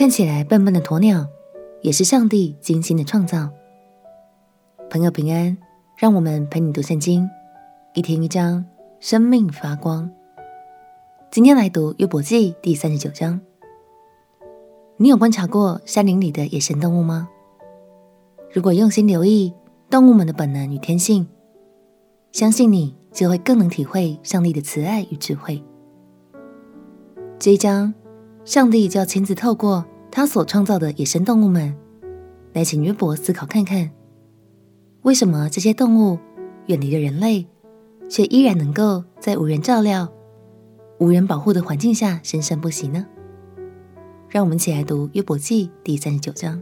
看起来笨笨的鸵鸟，也是上帝精心的创造。朋友平安，让我们陪你读圣经，一天一章，生命发光。今天来读约伯记第三十九章。你有观察过山林里的野生动物吗？如果用心留意动物们的本能与天性，相信你就会更能体会上帝的慈爱与智慧。这一章，上帝就要亲自透过他所创造的野生动物们，来请约伯思考看看，为什么这些动物远离了人类，却依然能够在无人照料、无人保护的环境下生生不息呢？让我们一起来读约伯记第三十九章。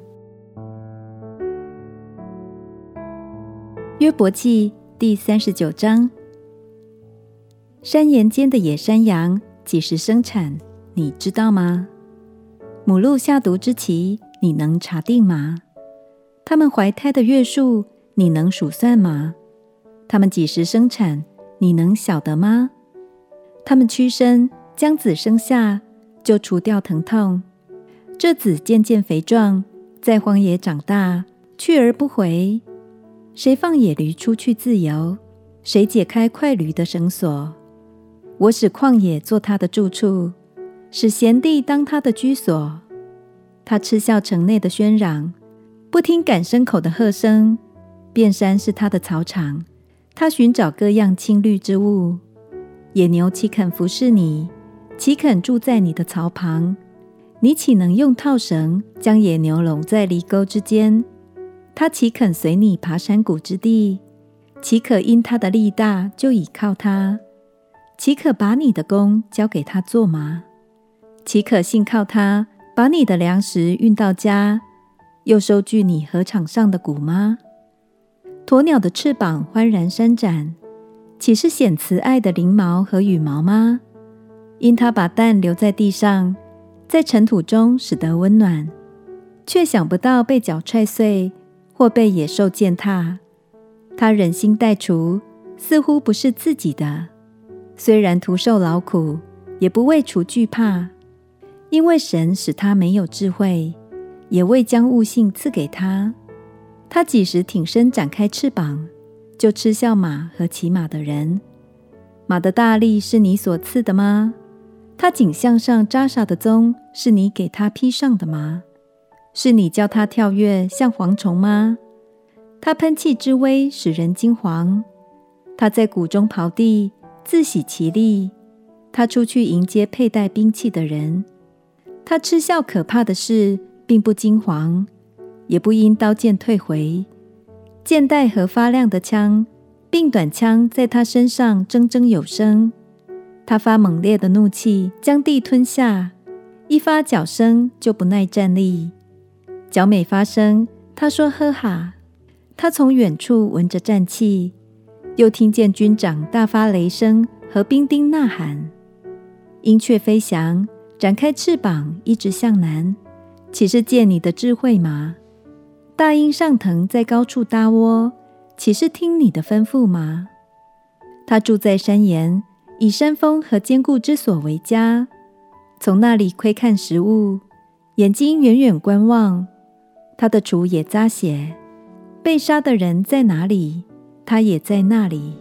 约伯记第三十九章：山岩间的野山羊几时生产？你知道吗？母鹿下毒之期，你能查定吗？它们怀胎的月数，你能数算吗？它们几时生产，你能晓得吗？它们屈身将子生下，就除掉疼痛。这子渐渐肥壮，在荒野长大，去而不回。谁放野驴出去自由？谁解开快驴的绳索？我使旷野做他的住处。使咸地当他的居所，他嗤笑城内的喧嚷，不听赶牲口的喝声。遍山是他的草场，他寻找各样青绿之物。野牛岂肯服侍你？岂肯住在你的槽旁？你岂能用套绳将野牛拢在犁沟之间？他岂肯随你爬山谷之地？岂可因他的力大就倚靠他？岂可把你的工交给他做吗？岂可信靠他，把你的粮食运到家，又收据你禾场上的谷吗？鸵鸟的翅膀欢然伸展，岂是显慈爱的翎毛和羽毛吗？因他把蛋留在地上，在尘土中使得温暖，却想不到被脚踹碎，或被野兽践踏。他忍心带雏，似乎不是自己的，虽然徒受劳苦，也不为雏惧怕。因为神使他没有智慧，也未将悟性赐给他。他几时挺身展开翅膀，就嗤笑马和骑马的人。马的大力是你所赐的吗？他颈项上扎实的鬃是你给他披上的吗？是你叫他跳跃像蝗虫吗？他喷气之威使人惊惶。他在谷中刨地，自喜其力。他出去迎接佩戴兵器的人。他嗤笑可怕的事，并不惊惶，也不因刀剑退回。箭袋和发亮的枪，并短枪在他身上铮铮有声。他发猛烈的怒气，将地吞下。一发脚声，就不耐站立。脚每发声，他说呵哈。他从远处闻着战气，又听见军长大发雷声和兵丁呐喊。鹰雀飞翔。展开翅膀，一直向南，岂是借你的智慧吗？大鹰上腾，在高处搭窝，岂是听你的吩咐吗？他住在山岩，以山峰和坚固之所为家，从那里窥看食物，眼睛远远观望。他的雏也扎血，被杀的人在哪里？他也在那里。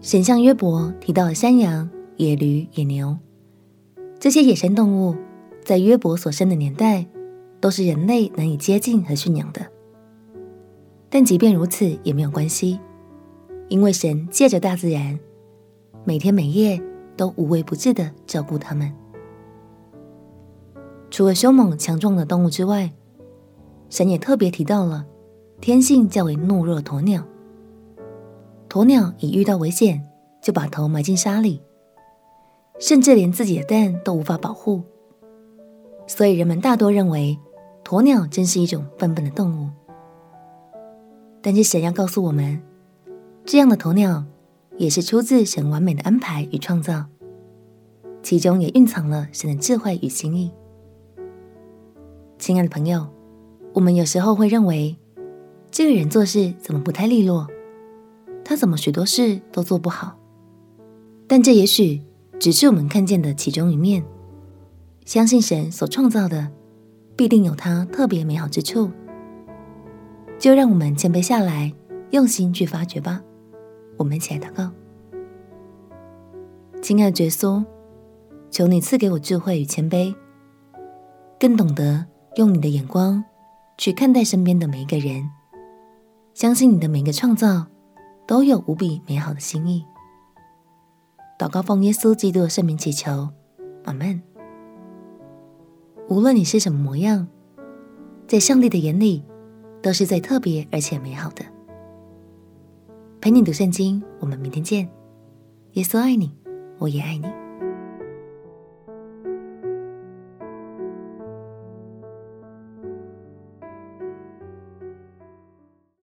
神向约伯提到了山羊、野驴、野牛这些野生动物，在约伯所生的年代，都是人类难以接近和驯养的。但即便如此，也没有关系，因为神借着大自然，每天每夜都无微不至的照顾他们。除了凶猛强壮的动物之外，神也特别提到了天性较为懦弱的鸵鸟。鸵鸟一遇到危险，就把头埋进沙里，甚至连自己的蛋都无法保护。所以人们大多认为，鸵鸟真是一种笨笨的动物。但是神要告诉我们，这样的鸵鸟也是出自神完美的安排与创造，其中也蕴藏了神的智慧与心意。亲爱的朋友，我们有时候会认为，这个人做事怎么不太利落？他怎么许多事都做不好？但这也许只是我们看见的其中一面。相信神所创造的，必定有他特别美好之处。就让我们谦卑下来，用心去发掘吧。我们一起来祷告。亲爱的耶稣，求你赐给我智慧与谦卑，更懂得用你的眼光去看待身边的每一个人。相信你的每一个创造都有无比美好的心意。祷告奉耶稣基督的圣名祈求，阿门。无论你是什么模样，在上帝的眼里都是最特别而且美好的。陪你读圣经，我们明天见。耶稣爱你，我也爱你。